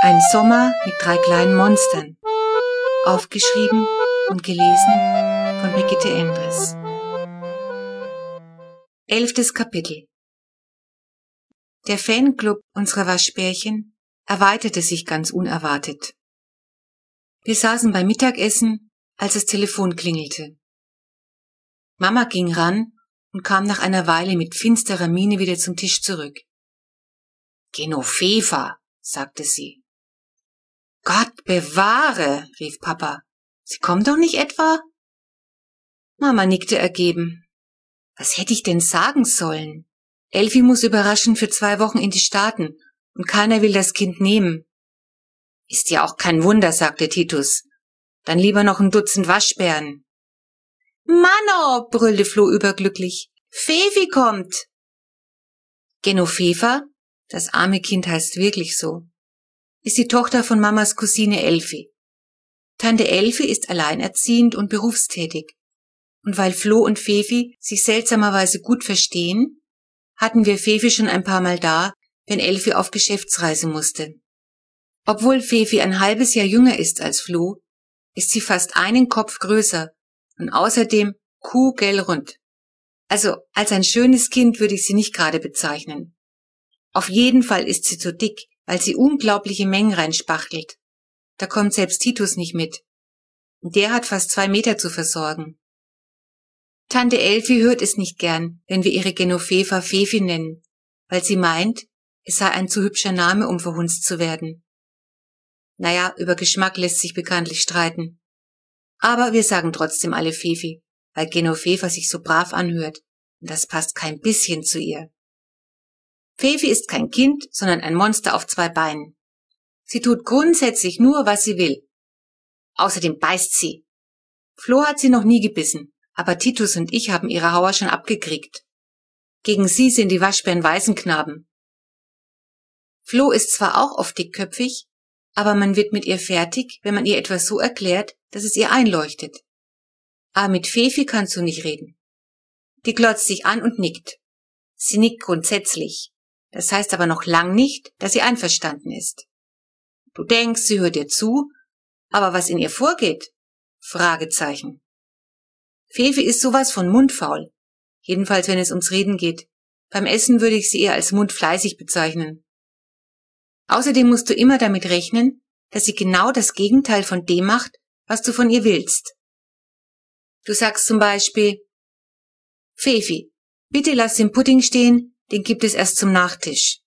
Ein Sommer mit drei kleinen Monstern. Aufgeschrieben und gelesen von Brigitte Endres. Elftes Kapitel. Der Fanclub unserer Waschbärchen erweiterte sich ganz unerwartet. Wir saßen beim Mittagessen, als das Telefon klingelte. Mama ging ran und kam nach einer Weile mit finsterer Miene wieder zum Tisch zurück. Genoveva, sagte sie. Gott bewahre, rief Papa. Sie kommen doch nicht etwa? Mama nickte ergeben. Was hätte ich denn sagen sollen? Elfi muss überraschen für zwei Wochen in die Staaten und keiner will das Kind nehmen. Ist ja auch kein Wunder, sagte Titus. Dann lieber noch ein Dutzend Waschbären. Manno, brüllte Flo überglücklich. Fefi kommt. Genoveva, das arme Kind heißt wirklich so, ist die Tochter von Mamas Cousine Elfi. Tante Elfi ist alleinerziehend und berufstätig. Und weil Flo und Fefi sich seltsamerweise gut verstehen, hatten wir Fefi schon ein paar Mal da, wenn Elfi auf Geschäftsreise musste. Obwohl Fefi ein halbes Jahr jünger ist als Flo, ist sie fast einen Kopf größer und außerdem kugelrund. Also als ein schönes Kind würde ich sie nicht gerade bezeichnen. Auf jeden Fall ist sie zu dick, weil sie unglaubliche Mengen reinspachtelt. Da kommt selbst Titus nicht mit. Der hat fast zwei Meter zu versorgen. Tante Elfi hört es nicht gern, wenn wir ihre Genoveva Fefi nennen, weil sie meint, es sei ein zu hübscher Name, um verhunzt zu werden. Naja, über Geschmack lässt sich bekanntlich streiten. Aber wir sagen trotzdem alle Fefi, weil Genoveva sich so brav anhört. Und das passt kein bisschen zu ihr. Fefi ist kein Kind, sondern ein Monster auf zwei Beinen. Sie tut grundsätzlich nur, was sie will. Außerdem beißt sie. Flo hat sie noch nie gebissen, aber Titus und ich haben ihre Hauer schon abgekriegt. Gegen sie sind die Waschbären Waisenknaben. Flo ist zwar auch oft dickköpfig, aber man wird mit ihr fertig, wenn man ihr etwas so erklärt, dass es ihr einleuchtet. Aber mit Fefi kannst du nicht reden. Die glotzt sich an und nickt. Sie nickt grundsätzlich. Das heißt aber noch lang nicht, dass sie einverstanden ist. Du denkst, sie hört dir zu, aber was in ihr vorgeht? Fragezeichen. Fefi ist sowas von mundfaul. Jedenfalls, wenn es ums Reden geht. Beim Essen würde ich sie eher als mundfleißig bezeichnen. Außerdem musst du immer damit rechnen, dass sie genau das Gegenteil von dem macht, was du von ihr willst. Du sagst zum Beispiel, Fefi, bitte lass den Pudding stehen, den gibt es erst zum Nachtisch.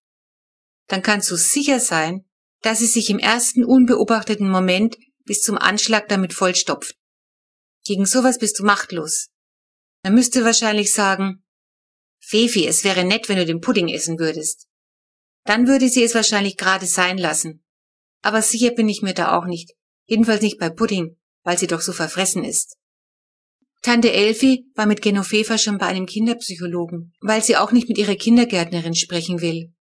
Dann kannst du sicher sein, dass sie sich im ersten unbeobachteten Moment bis zum Anschlag damit vollstopft. Gegen sowas bist du machtlos. Man müsste wahrscheinlich sagen, Fefi, es wäre nett, wenn du den Pudding essen würdest. Dann würde sie es wahrscheinlich gerade sein lassen. Aber sicher bin ich mir da auch nicht. Jedenfalls nicht bei Pudding, weil sie doch so verfressen ist. Tante Elfi war mit Genoveva schon bei einem Kinderpsychologen, weil sie auch nicht mit ihrer Kindergärtnerin sprechen will.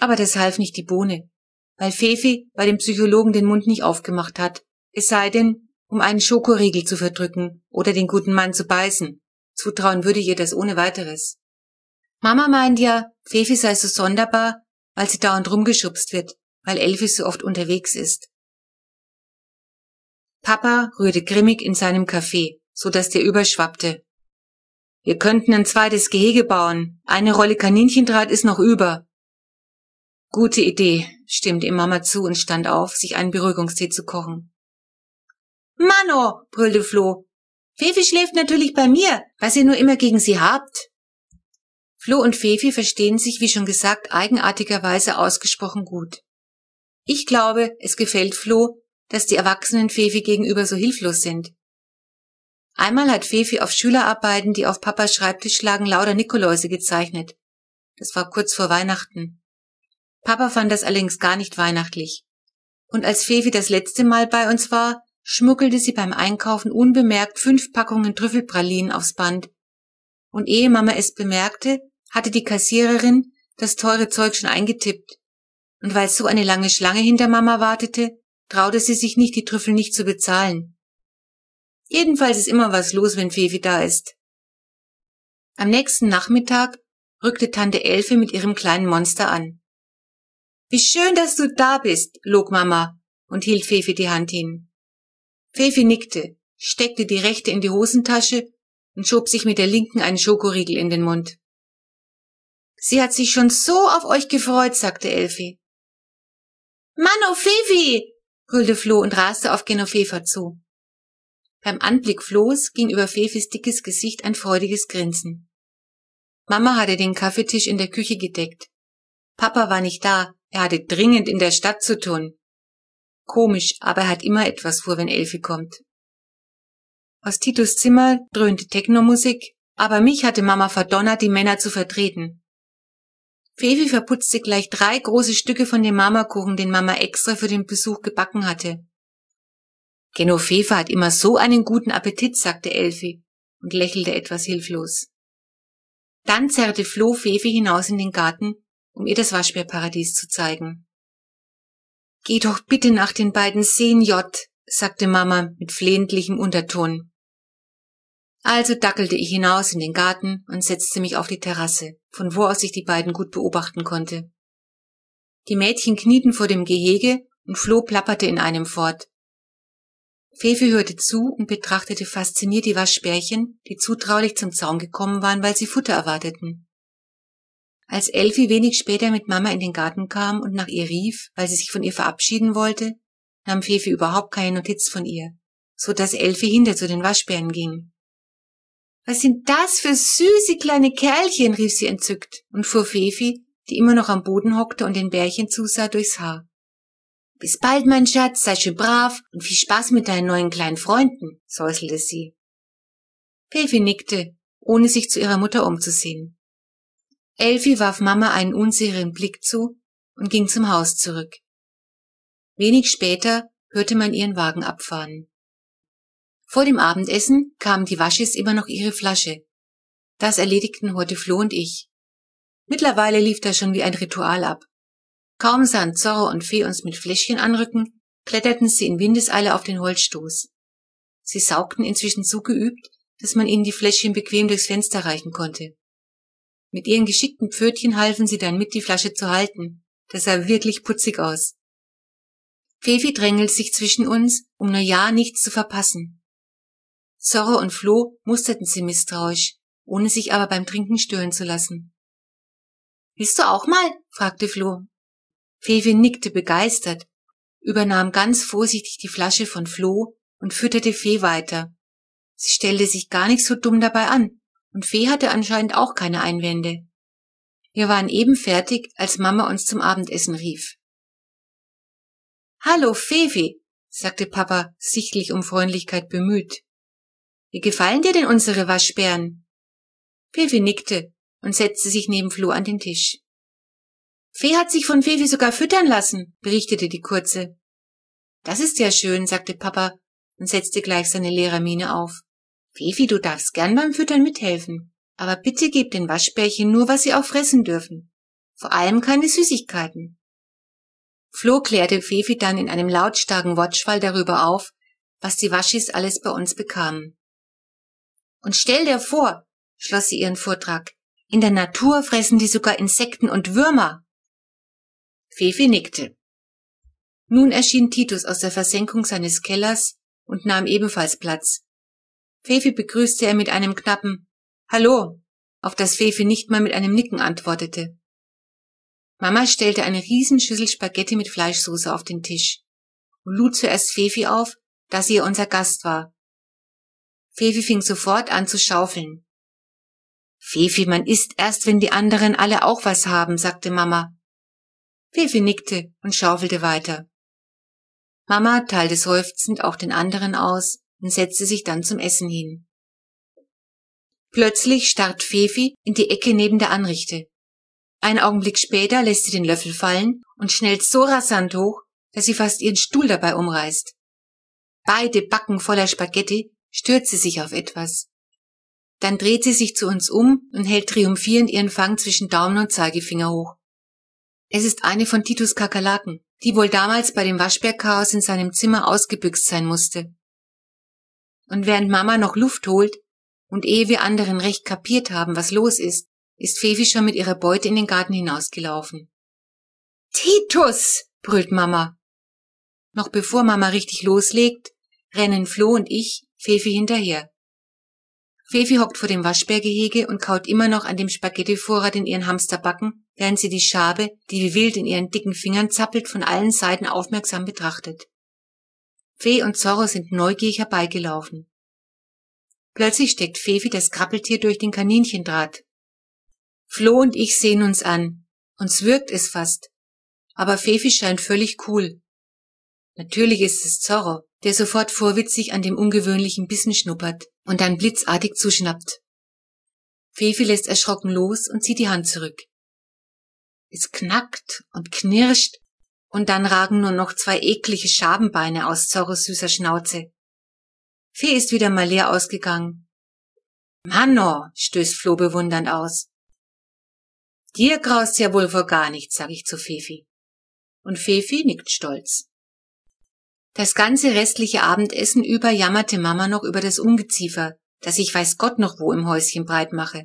Aber das half nicht die Bohne, weil Fefi bei dem Psychologen den Mund nicht aufgemacht hat, es sei denn, um einen Schokoriegel zu verdrücken oder den guten Mann zu beißen. Zutrauen würde ihr das ohne weiteres. Mama meint ja, Fefi sei so sonderbar, weil sie dauernd rumgeschubst wird, weil Elfi so oft unterwegs ist. Papa rührte grimmig in seinem Kaffee so dass der überschwappte. Wir könnten ein zweites Gehege bauen. Eine Rolle Kaninchendraht ist noch über. Gute Idee, stimmte ihm Mama zu und stand auf, sich einen Beruhigungstee zu kochen. Mano, brüllte Flo. Fefi schläft natürlich bei mir, was ihr nur immer gegen sie habt. Flo und Fefi verstehen sich, wie schon gesagt, eigenartigerweise ausgesprochen gut. Ich glaube, es gefällt Flo, dass die Erwachsenen Fefi gegenüber so hilflos sind. Einmal hat Fefi auf Schülerarbeiten, die auf Papas Schreibtisch lagen, lauter Nikoläuse gezeichnet. Das war kurz vor Weihnachten. Papa fand das allerdings gar nicht weihnachtlich. Und als Fefi das letzte Mal bei uns war, schmuggelte sie beim Einkaufen unbemerkt fünf Packungen Trüffelpralinen aufs Band. Und ehe Mama es bemerkte, hatte die Kassiererin das teure Zeug schon eingetippt. Und weil so eine lange Schlange hinter Mama wartete, traute sie sich nicht, die Trüffel nicht zu bezahlen. Jedenfalls ist immer was los, wenn Fefi da ist. Am nächsten Nachmittag rückte Tante Elfe mit ihrem kleinen Monster an. Wie schön, dass du da bist, log Mama und hielt Fefi die Hand hin. Fefi nickte, steckte die rechte in die Hosentasche und schob sich mit der linken einen Schokoriegel in den Mund. Sie hat sich schon so auf euch gefreut, sagte Elfi. Mann, oh Fefi! brüllte Flo und raste auf Genoveva zu. Beim Anblick Flohs ging über Fefis dickes Gesicht ein freudiges Grinsen. Mama hatte den Kaffeetisch in der Küche gedeckt. Papa war nicht da, er hatte dringend in der Stadt zu tun. Komisch, aber er hat immer etwas vor, wenn Elfi kommt. Aus Titus Zimmer dröhnte Technomusik, aber mich hatte Mama verdonnert, die Männer zu vertreten. Fevi verputzte gleich drei große Stücke von dem Marmorkuchen, den Mama extra für den Besuch gebacken hatte. Genoveva hat immer so einen guten Appetit, sagte Elfi und lächelte etwas hilflos. Dann zerrte Flo Fefi hinaus in den Garten, um ihr das Waschbärparadies zu zeigen. Geh doch bitte nach den beiden Seen, J, sagte Mama mit flehentlichem Unterton. Also dackelte ich hinaus in den Garten und setzte mich auf die Terrasse, von wo aus ich die beiden gut beobachten konnte. Die Mädchen knieten vor dem Gehege und Flo plapperte in einem fort. Fefe hörte zu und betrachtete fasziniert die Waschbärchen, die zutraulich zum Zaun gekommen waren, weil sie Futter erwarteten. Als Elfi wenig später mit Mama in den Garten kam und nach ihr rief, weil sie sich von ihr verabschieden wollte, nahm Fefi überhaupt keine Notiz von ihr, so dass Elfi hinter zu den Waschbären ging. Was sind das für süße kleine Kerlchen, rief sie entzückt und fuhr Fefi, die immer noch am Boden hockte und den Bärchen zusah, durchs Haar. Bis bald, mein Schatz, sei schön brav und viel Spaß mit deinen neuen kleinen Freunden, säuselte sie. Fefi nickte, ohne sich zu ihrer Mutter umzusehen. Elfi warf Mama einen unsicheren Blick zu und ging zum Haus zurück. Wenig später hörte man ihren Wagen abfahren. Vor dem Abendessen kamen die Waschis immer noch ihre Flasche. Das erledigten heute Flo und ich. Mittlerweile lief das schon wie ein Ritual ab. Kaum sahen Zorro und Fee uns mit Fläschchen anrücken, kletterten sie in Windeseile auf den Holzstoß. Sie saugten inzwischen so geübt, dass man ihnen die Fläschchen bequem durchs Fenster reichen konnte. Mit ihren geschickten Pfötchen halfen sie dann mit, die Flasche zu halten. Das sah wirklich putzig aus. Fefi drängelt sich zwischen uns, um nur ja nichts zu verpassen. Zorro und Flo musterten sie misstrauisch, ohne sich aber beim Trinken stören zu lassen. Willst du auch mal? fragte Flo. Fefi nickte begeistert, übernahm ganz vorsichtig die Flasche von Flo und fütterte Fee weiter. Sie stellte sich gar nicht so dumm dabei an und Fee hatte anscheinend auch keine Einwände. Wir waren eben fertig, als Mama uns zum Abendessen rief. Hallo, Fefi, sagte Papa, sichtlich um Freundlichkeit bemüht. Wie gefallen dir denn unsere Waschbären? Fefi nickte und setzte sich neben Flo an den Tisch. Fee hat sich von Fefi sogar füttern lassen, berichtete die Kurze. Das ist ja schön, sagte Papa und setzte gleich seine Lehrermiene auf. Fifi, du darfst gern beim Füttern mithelfen. Aber bitte gib den Waschbärchen nur, was sie auch fressen dürfen. Vor allem keine Süßigkeiten. Flo klärte Fefi dann in einem lautstarken Wortschwall darüber auf, was die Waschis alles bei uns bekamen. Und stell dir vor, schloss sie ihren Vortrag, in der Natur fressen die sogar Insekten und Würmer. Fefi nickte. Nun erschien Titus aus der Versenkung seines Kellers und nahm ebenfalls Platz, Fefi begrüßte er mit einem knappen Hallo, auf das Fefi nicht mal mit einem Nicken antwortete. Mama stellte eine Riesenschüssel Spaghetti mit Fleischsoße auf den Tisch und lud zuerst Fefi auf, da sie unser Gast war. Fefi fing sofort an zu schaufeln. Fefi, man isst erst, wenn die anderen alle auch was haben, sagte Mama. Fefi nickte und schaufelte weiter. Mama teilte seufzend auch den anderen aus und setzte sich dann zum Essen hin. Plötzlich starrt Fefi in die Ecke neben der Anrichte. Einen Augenblick später lässt sie den Löffel fallen und schnellt so rasant hoch, dass sie fast ihren Stuhl dabei umreißt. Beide Backen voller Spaghetti stürzt sie sich auf etwas. Dann dreht sie sich zu uns um und hält triumphierend ihren Fang zwischen Daumen und Zeigefinger hoch. Es ist eine von Titus Kakerlaken, die wohl damals bei dem Waschbärchaos in seinem Zimmer ausgebüxt sein musste. Und während Mama noch Luft holt und ehe wir anderen recht kapiert haben, was los ist, ist Fefi schon mit ihrer Beute in den Garten hinausgelaufen. Titus, brüllt Mama. Noch bevor Mama richtig loslegt, rennen Flo und ich Fefi hinterher. Fefi hockt vor dem Waschbärgehege und kaut immer noch an dem Spaghettivorrat in ihren Hamsterbacken, während sie die Schabe, die wie wild in ihren dicken Fingern zappelt, von allen Seiten aufmerksam betrachtet. Fee und Zorro sind neugierig herbeigelaufen. Plötzlich steckt Fefi das Krabbeltier durch den Kaninchendraht. Flo und ich sehen uns an. Uns wirkt es fast. Aber Fefi scheint völlig cool. Natürlich ist es Zorro, der sofort vorwitzig an dem ungewöhnlichen Bissen schnuppert und dann blitzartig zuschnappt. Fefi lässt erschrocken los und zieht die Hand zurück. Es knackt und knirscht und dann ragen nur noch zwei eklige Schabenbeine aus Zorros süßer Schnauze. Fee ist wieder mal leer ausgegangen. Manno, stößt Flo bewundernd aus. Dir graust ja wohl vor gar nichts, sag ich zu Fefi. Und Fefi nickt stolz. Das ganze restliche Abendessen über jammerte Mama noch über das Ungeziefer, das ich weiß Gott noch wo im Häuschen breit mache.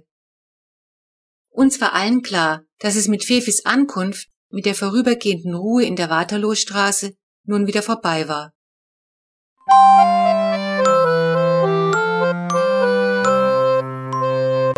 Uns war allen klar, dass es mit Fefis Ankunft, mit der vorübergehenden Ruhe in der Waterloostraße, nun wieder vorbei war.